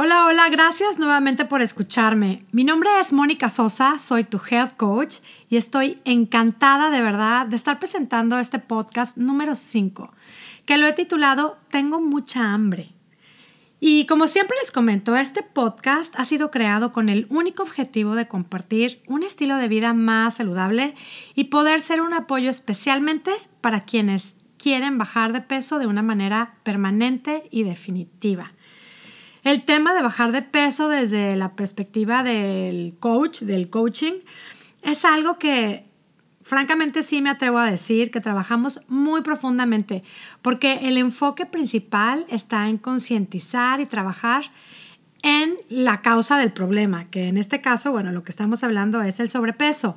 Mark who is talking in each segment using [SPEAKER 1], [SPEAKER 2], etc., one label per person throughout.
[SPEAKER 1] Hola, hola, gracias nuevamente por escucharme. Mi nombre es Mónica Sosa, soy tu health coach y estoy encantada de verdad de estar presentando este podcast número 5, que lo he titulado Tengo mucha hambre. Y como siempre les comento, este podcast ha sido creado con el único objetivo de compartir un estilo de vida más saludable y poder ser un apoyo especialmente para quienes quieren bajar de peso de una manera permanente y definitiva. El tema de bajar de peso desde la perspectiva del coach, del coaching, es algo que francamente sí me atrevo a decir que trabajamos muy profundamente, porque el enfoque principal está en concientizar y trabajar en la causa del problema, que en este caso, bueno, lo que estamos hablando es el sobrepeso.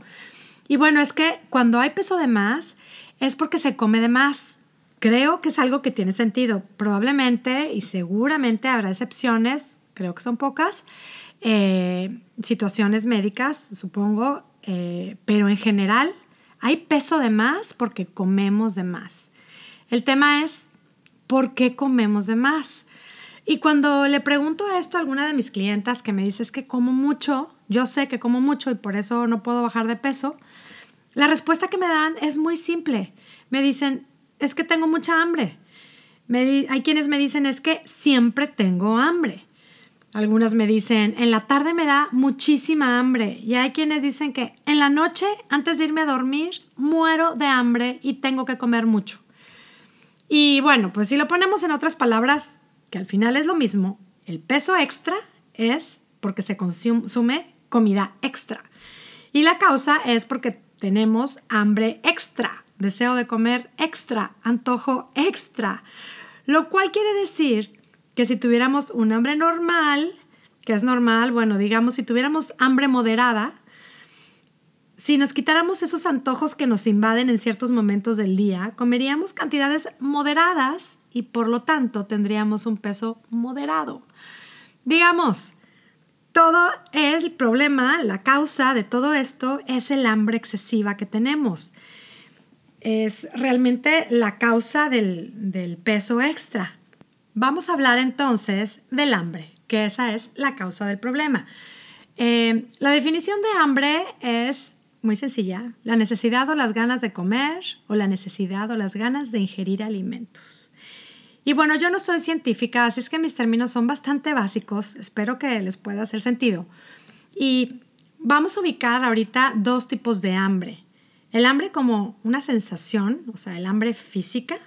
[SPEAKER 1] Y bueno, es que cuando hay peso de más es porque se come de más. Creo que es algo que tiene sentido. Probablemente y seguramente habrá excepciones, creo que son pocas, eh, situaciones médicas, supongo, eh, pero en general hay peso de más porque comemos de más. El tema es, ¿por qué comemos de más? Y cuando le pregunto esto a alguna de mis clientas que me dice que como mucho, yo sé que como mucho y por eso no puedo bajar de peso, la respuesta que me dan es muy simple. Me dicen, es que tengo mucha hambre. hay quienes me dicen, es que siempre tengo hambre. Algunas me dicen, en la tarde me da muchísima hambre. Y hay quienes dicen que en la noche, antes de irme a dormir, muero de hambre y tengo que comer mucho. Y bueno, pues si lo ponemos en otras palabras, que al final es lo mismo, el peso extra es porque se consume comida extra. Y la causa es porque tenemos hambre extra deseo de comer extra, antojo extra, lo cual quiere decir que si tuviéramos un hambre normal, que es normal, bueno, digamos, si tuviéramos hambre moderada, si nos quitáramos esos antojos que nos invaden en ciertos momentos del día, comeríamos cantidades moderadas y por lo tanto tendríamos un peso moderado. Digamos, todo el problema, la causa de todo esto es el hambre excesiva que tenemos es realmente la causa del, peso extra. Vamos a hablar entonces del hambre, que esa es la causa del problema. Eh, la definición de hambre es muy sencilla, la necesidad o las ganas de comer o la necesidad o las ganas de ingerir alimentos. Y bueno, yo no soy científica, así es que mis términos son bastante básicos, espero que les pueda hacer sentido. Y vamos a ubicar ahorita dos tipos de hambre. El hambre como una sensación, o sea, el hambre física,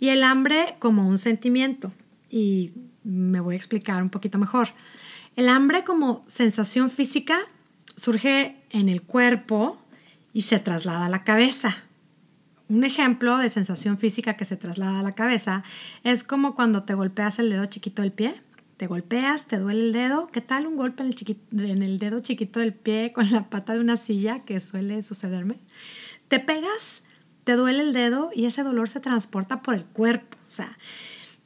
[SPEAKER 1] y el hambre como un sentimiento. Y me voy a explicar un poquito mejor. El hambre como sensación física surge en el cuerpo y se traslada a la cabeza. Un ejemplo de sensación física que se traslada a la cabeza es como cuando te golpeas el dedo chiquito del pie. Te golpeas, te duele el dedo. ¿Qué tal un golpe en el, en el dedo chiquito del pie con la pata de una silla que suele sucederme? Te pegas, te duele el dedo y ese dolor se transporta por el cuerpo. O sea,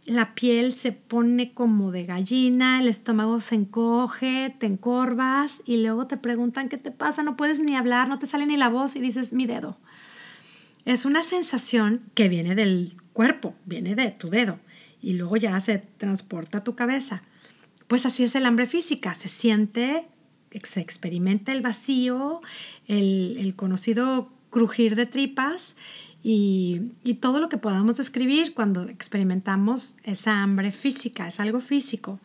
[SPEAKER 1] la piel se pone como de gallina, el estómago se encoge, te encorvas y luego te preguntan qué te pasa, no puedes ni hablar, no te sale ni la voz y dices mi dedo. Es una sensación que viene del cuerpo, viene de tu dedo y luego ya se transporta a tu cabeza. Pues así es el hambre física, se siente, se experimenta el vacío, el, el conocido crujir de tripas y, todo lo que podamos describir cuando experimentamos esa hambre física, es algo físico.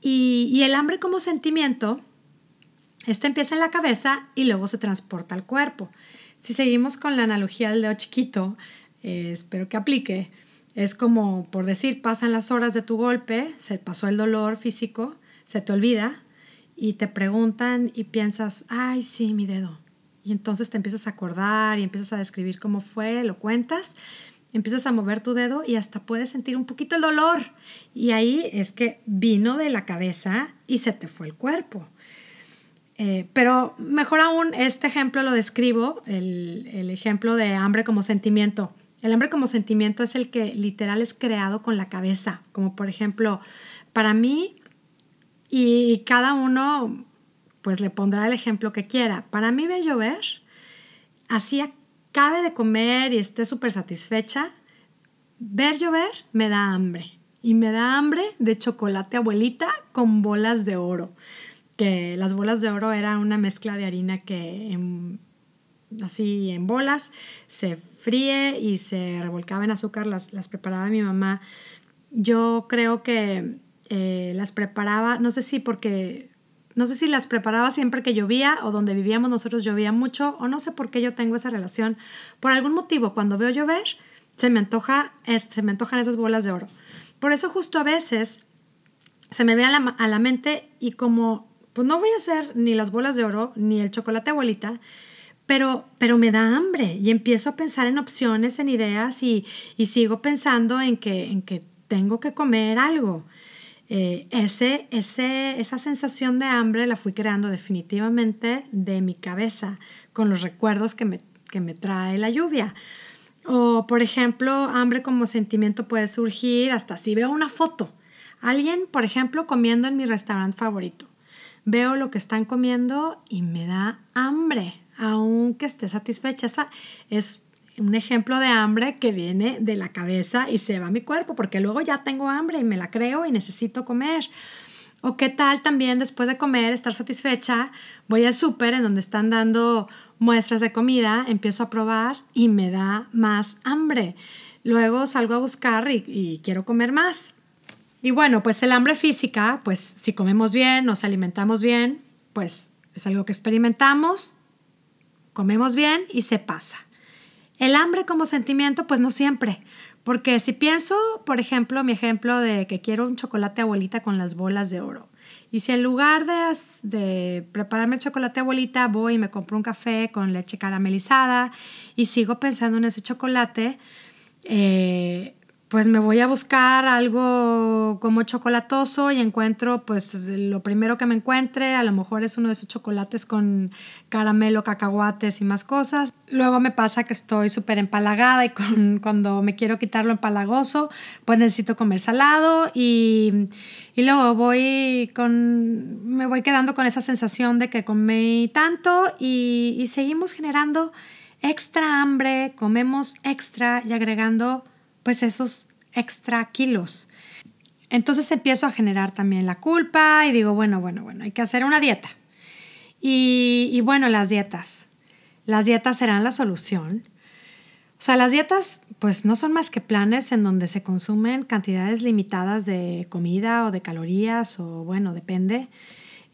[SPEAKER 1] Y, el hambre como sentimiento, este empieza en la cabeza y luego se transporta al cuerpo. Si seguimos con la analogía del dedo chiquito, eh, espero que aplique, es como, por decir, pasan las horas de tu golpe, se pasó el dolor físico, se te olvida y te preguntan y piensas, ay, sí, mi dedo. Y entonces te empiezas a acordar y empiezas a describir cómo fue, lo cuentas, empiezas a mover tu dedo y hasta puedes sentir un poquito el dolor. Y ahí es que vino de la cabeza y se te fue el cuerpo. Eh, pero mejor aún, este ejemplo lo describo, el, el ejemplo de hambre como sentimiento. El hambre como sentimiento es el que literal es creado con la cabeza, como por ejemplo, para mí y cada uno pues le pondrá el ejemplo que quiera. Para mí ver llover, así acabe de comer y esté súper satisfecha, ver llover me da hambre. y me da hambre de chocolate abuelita con bolas de oro. Que las bolas de oro eran una mezcla de harina que así en bolas se fríe y se revolcaba en azúcar, las, las preparaba mi mamá. Yo creo que eh, las preparaba, no sé si porque, no sé si las preparaba siempre que llovía o donde vivíamos nosotros llovía mucho o no sé por qué yo tengo esa relación. Por algún motivo, cuando veo llover, se me, antoja, se me antojan esas bolas de oro. Por eso justo a veces se me viene a la, a la mente y como pues no voy a hacer ni las bolas de oro ni el chocolate abuelita, pero, pero me da hambre y empiezo a pensar en opciones, en ideas y, y sigo pensando en que, en que tengo que comer algo. Eh, ese, ese, esa sensación de hambre la fui creando definitivamente de mi cabeza, con los recuerdos que me, que me trae la lluvia. O, por ejemplo, hambre como sentimiento puede surgir hasta si veo una foto. Alguien, por ejemplo, comiendo en mi restaurante favorito. Veo lo que están comiendo y me da hambre, aunque esté satisfecha. Esa es un ejemplo de hambre que viene de la cabeza y se va a mi cuerpo, porque luego ya tengo hambre y me la creo y necesito comer. O qué tal también después de comer, estar satisfecha, voy al súper en donde están dando muestras de comida, empiezo a probar y me da más hambre. Luego salgo a buscar y, y quiero comer más. Y bueno, pues el hambre física, pues si comemos bien, nos alimentamos bien, pues es algo que experimentamos, comemos bien y se pasa. El hambre como sentimiento, pues no siempre. Porque si pienso, por ejemplo, mi ejemplo de que quiero un chocolate abuelita con las bolas de oro. Y si en lugar de, de prepararme el chocolate abuelita, voy y me compro un café con leche caramelizada y sigo pensando en ese chocolate, eh, pues me voy a buscar algo como chocolatoso y encuentro pues lo primero que me encuentre, a lo mejor es uno de esos chocolates con caramelo, cacahuates y más cosas. Luego me pasa que estoy súper empalagada y con, cuando me quiero quitar lo empalagoso, pues necesito comer salado y, y luego voy con, me voy quedando con esa sensación de que comí tanto y, y seguimos generando extra hambre, comemos extra y agregando pues esos extra kilos. Entonces empiezo a generar también la culpa y digo, bueno, bueno, bueno, hay que hacer una dieta. Y, bueno, las dietas. Las dietas serán la solución. O sea, las dietas pues no son más que planes en donde se consumen cantidades limitadas de comida o de calorías o bueno, depende.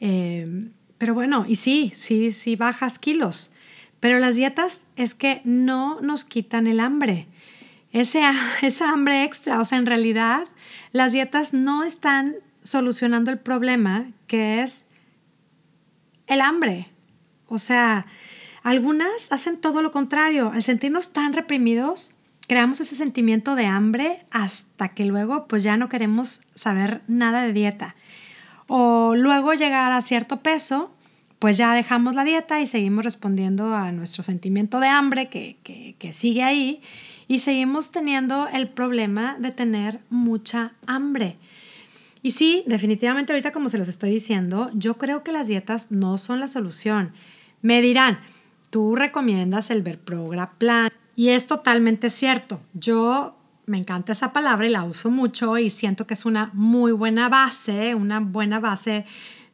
[SPEAKER 1] Eh, pero bueno, y sí, sí, sí bajas kilos. Pero las dietas es que no nos quitan el hambre ese, esa hambre extra. O sea, en realidad las dietas no están solucionando el problema que es el hambre. O sea, algunas hacen todo lo contrario. Al sentirnos tan reprimidos, creamos ese sentimiento de hambre hasta que luego pues ya no queremos saber nada de dieta. O luego llegar a cierto peso, pues ya dejamos la dieta y seguimos respondiendo a nuestro sentimiento de hambre que, que, que sigue ahí y seguimos teniendo el problema de tener mucha hambre. Y sí, definitivamente ahorita como se los estoy diciendo, yo creo que las dietas no son la solución. Me dirán, tú recomiendas el Verprogra Plan y es totalmente cierto. Yo me encanta esa palabra y la uso mucho y siento que es una muy buena base, una buena base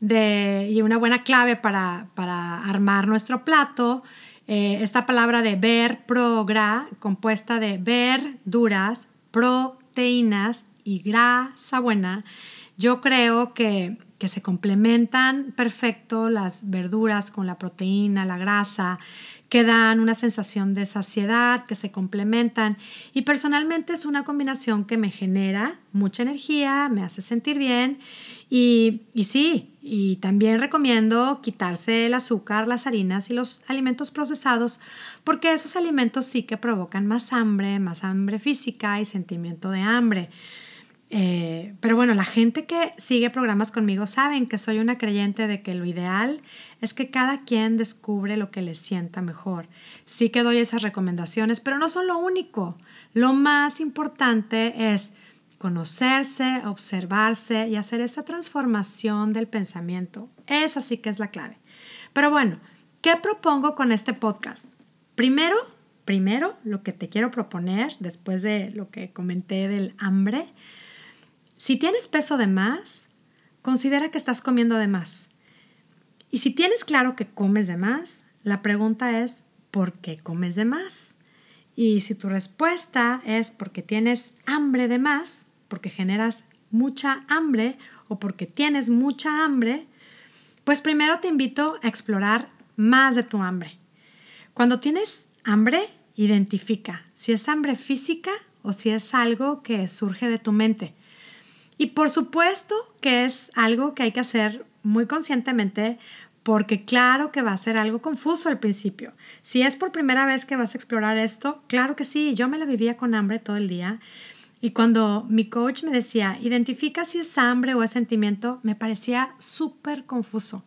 [SPEAKER 1] de, y una buena clave para, para armar nuestro plato eh, esta palabra de ver, progra, compuesta de verduras, proteínas y grasa buena, yo creo que, que se complementan perfecto las verduras con la proteína, la grasa, que dan una sensación de saciedad, que se complementan. Y personalmente es una combinación que me genera mucha energía, me hace sentir bien. Y, y sí, y también recomiendo quitarse el azúcar, las harinas y los alimentos procesados, porque esos alimentos sí que provocan más hambre, más hambre física y sentimiento de hambre. Eh, pero bueno, la gente que sigue programas conmigo saben que soy una creyente de que lo ideal es que cada quien descubre lo que le sienta mejor. Sí que doy esas recomendaciones, pero no son lo único. Lo más importante es conocerse, observarse y hacer esta transformación del pensamiento. Esa sí que es la clave. Pero bueno, ¿qué propongo con este podcast? Primero, primero, lo que te quiero proponer después de lo que comenté del hambre, Si tienes peso de más, considera que estás comiendo de más. Y si tienes claro que comes de más, la pregunta es, ¿por qué comes de más? Y si tu respuesta es porque tienes hambre de más, porque generas mucha hambre o porque tienes mucha hambre, pues primero te invito a explorar más de tu hambre. Cuando tienes hambre, identifica si es hambre física o si es algo que surge de tu mente. Y por supuesto que es algo que hay que hacer muy conscientemente porque claro que va a ser algo confuso al principio. Si es por primera vez que vas a explorar esto, claro que sí, yo me la vivía con hambre todo el día. Y cuando mi coach me decía, identifica si es hambre o es sentimiento, me parecía súper confuso.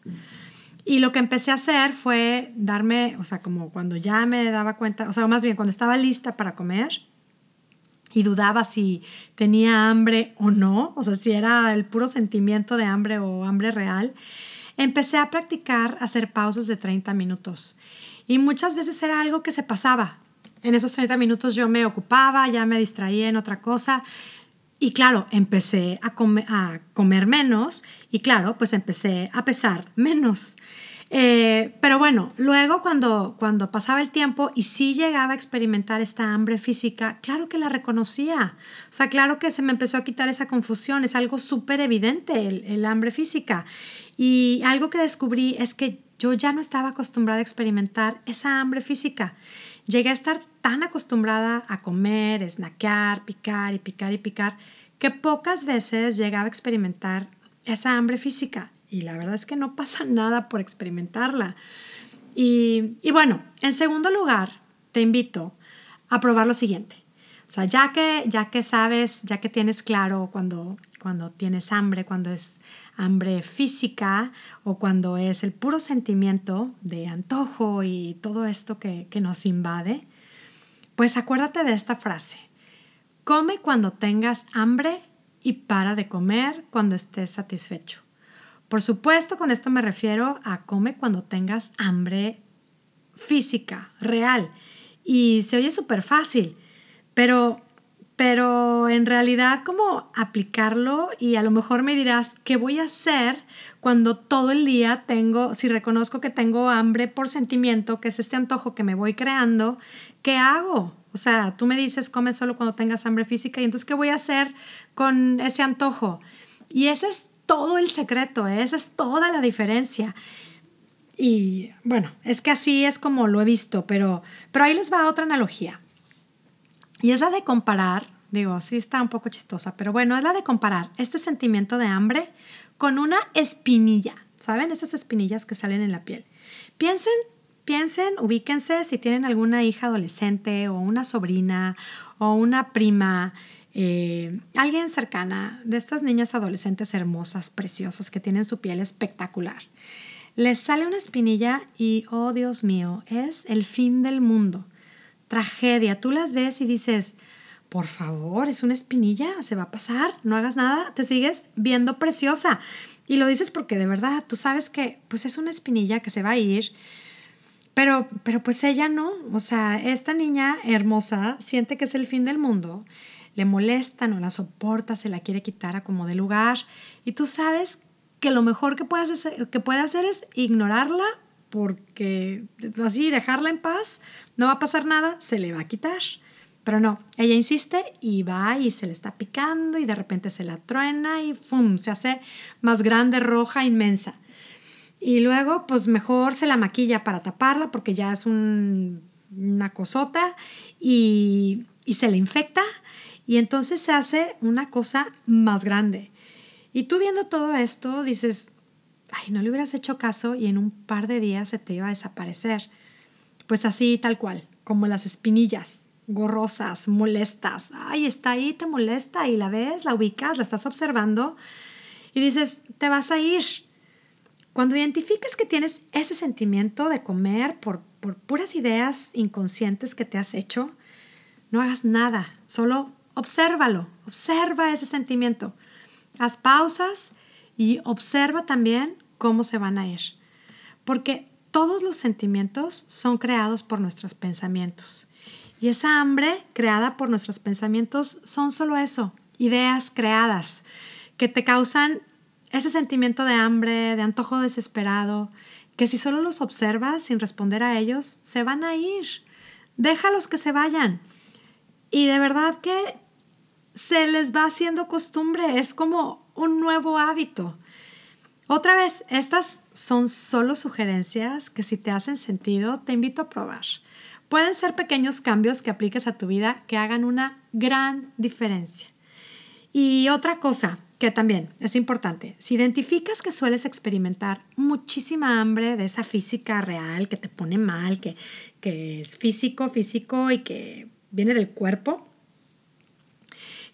[SPEAKER 1] Y lo que empecé a hacer fue darme, o sea, como cuando ya me daba cuenta, o sea, más bien cuando estaba lista para comer y dudaba si tenía hambre o no, o sea, si era el puro sentimiento de hambre o hambre real, empecé a practicar hacer pausas de 30 minutos. Y muchas veces era algo que se pasaba. En esos 30 minutos yo me ocupaba, ya me distraía en otra cosa. Y claro, empecé a, a comer menos y claro, pues empecé a pesar menos. Eh, pero bueno, luego cuando, cuando pasaba el tiempo y sí llegaba a experimentar esta hambre física, claro que la reconocía. O sea, claro que se me empezó a quitar esa confusión. Es algo súper evidente el, el hambre física. Y algo que descubrí es que yo ya no estaba acostumbrada a experimentar esa hambre física. Llegué a estar tan acostumbrada a comer, snackear, picar y picar y picar, que pocas veces llegaba a experimentar esa hambre física. Y la verdad es que no pasa nada por experimentarla. Y, y bueno, en segundo lugar, te invito a probar lo siguiente. O sea, ya que, ya que sabes, ya que tienes claro cuando, cuando tienes hambre, cuando es hambre física o cuando es el puro sentimiento de antojo y todo esto que, que nos invade, pues acuérdate de esta frase. Come cuando tengas hambre y para de comer cuando estés satisfecho. Por supuesto, con esto me refiero a come cuando tengas hambre física, real. Y se oye súper fácil, pero pero en realidad como aplicarlo y a lo mejor me dirás, ¿qué voy a hacer cuando todo el día tengo, si reconozco que tengo hambre por sentimiento, que es este antojo que me voy creando, ¿qué hago? O sea, tú me dices, come solo cuando tengas hambre física y entonces, ¿qué voy a hacer con ese antojo? Y ese es todo el secreto, ¿eh? esa es toda la diferencia. Y bueno, es que así es como lo he visto, pero, pero ahí les va otra analogía. Y es la de comparar, digo, sí está un poco chistosa, pero bueno, es la de comparar este sentimiento de hambre con una espinilla, ¿saben? Esas espinillas que salen en la piel. Piensen, piensen, ubíquense si tienen alguna hija adolescente o una sobrina o una prima, eh, alguien cercana de estas niñas adolescentes hermosas, preciosas, que tienen su piel espectacular. Les sale una espinilla y, oh Dios mío, es el fin del mundo tragedia. Tú las ves y dices, por favor, es una espinilla, se va a pasar, no hagas nada, te sigues viendo preciosa. Y lo dices porque de verdad tú sabes que pues es una espinilla que se va a ir. Pero, pero pues ella no, o sea, esta niña hermosa siente que es el fin del mundo, le molesta, no la soporta, se la quiere quitar a como de lugar y tú sabes que lo mejor que puedes hacer, puede hacer es ignorarla porque así dejarla en paz, no va a pasar nada, se le va a quitar. Pero no, ella insiste y va y se le está picando y de repente se la truena y ¡fum! se hace más grande, roja, inmensa. Y luego, pues mejor se la maquilla para taparla porque ya es una cosota y, y se le infecta y entonces se hace una cosa más grande. Y tú viendo todo esto dices, ay, no le hubieras hecho caso y en un par de días se te iba a desaparecer. Pues así, tal cual, como las espinillas, gorrosas, molestas. Ay, está ahí, te molesta y la ves, la ubicas, la estás observando y dices, te vas a ir. Cuando identifiques que tienes ese sentimiento de comer por, por puras ideas inconscientes que te has hecho, no hagas nada, solo obsérvalo, observa ese sentimiento. Haz pausas y observa también cómo se van a ir. Porque todos los sentimientos son creados por nuestros pensamientos. Y esa hambre creada por nuestros pensamientos son solo eso, ideas creadas que te causan ese sentimiento de hambre, de antojo desesperado, que si solo los observas sin responder a ellos, se van a ir. Déjalos que se vayan. Y de verdad que se les va haciendo costumbre, es como un nuevo hábito. Otra vez, estas son solo sugerencias que si te hacen sentido, te invito a probar. Pueden ser pequeños cambios que apliques a tu vida que hagan una gran diferencia. Y otra cosa que también es importante, si identificas que sueles experimentar muchísima hambre de esa física real que te pone mal, que, que es físico, físico y que viene del cuerpo,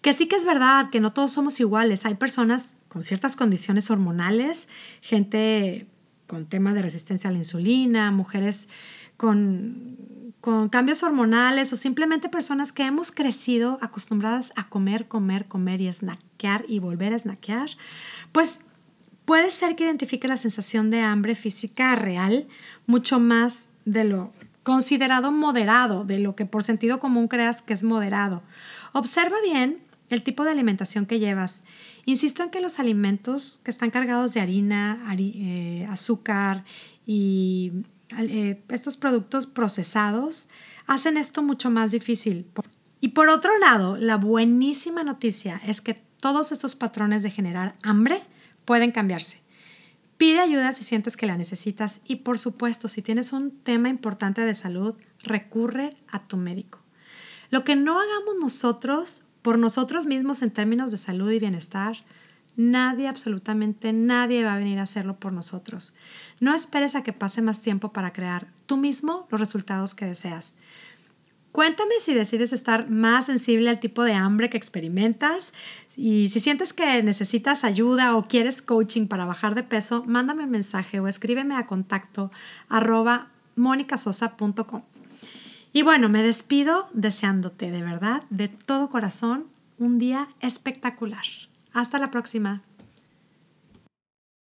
[SPEAKER 1] que sí que es verdad que no todos somos iguales. Hay personas con ciertas condiciones hormonales, gente con temas de resistencia a la insulina, mujeres con, con cambios hormonales o simplemente personas que hemos crecido acostumbradas a comer, comer, comer y snackear y volver a snackear, pues puede ser que identifique la sensación de hambre física real mucho más de lo considerado moderado, de lo que por sentido común creas que es moderado. Observa bien el tipo de alimentación que llevas. Insisto en que los alimentos que están cargados de harina, eh, azúcar y eh, estos productos procesados hacen esto mucho más difícil. Y por otro lado, la buenísima noticia es que todos estos patrones de generar hambre pueden cambiarse. Pide ayuda si sientes que la necesitas y por supuesto, si tienes un tema importante de salud, recurre a tu médico. Lo que no hagamos nosotros por nosotros mismos en términos de salud y bienestar, nadie, absolutamente nadie va a venir a hacerlo por nosotros. No esperes a que pase más tiempo para crear tú mismo los resultados que deseas. Cuéntame si decides estar más sensible al tipo de hambre que experimentas y si sientes que necesitas ayuda o quieres coaching para bajar de peso, mándame un mensaje o escríbeme a contacto arroba monicasosa.com. Y bueno, me despido deseándote de verdad, de todo corazón, un día espectacular. Hasta la próxima.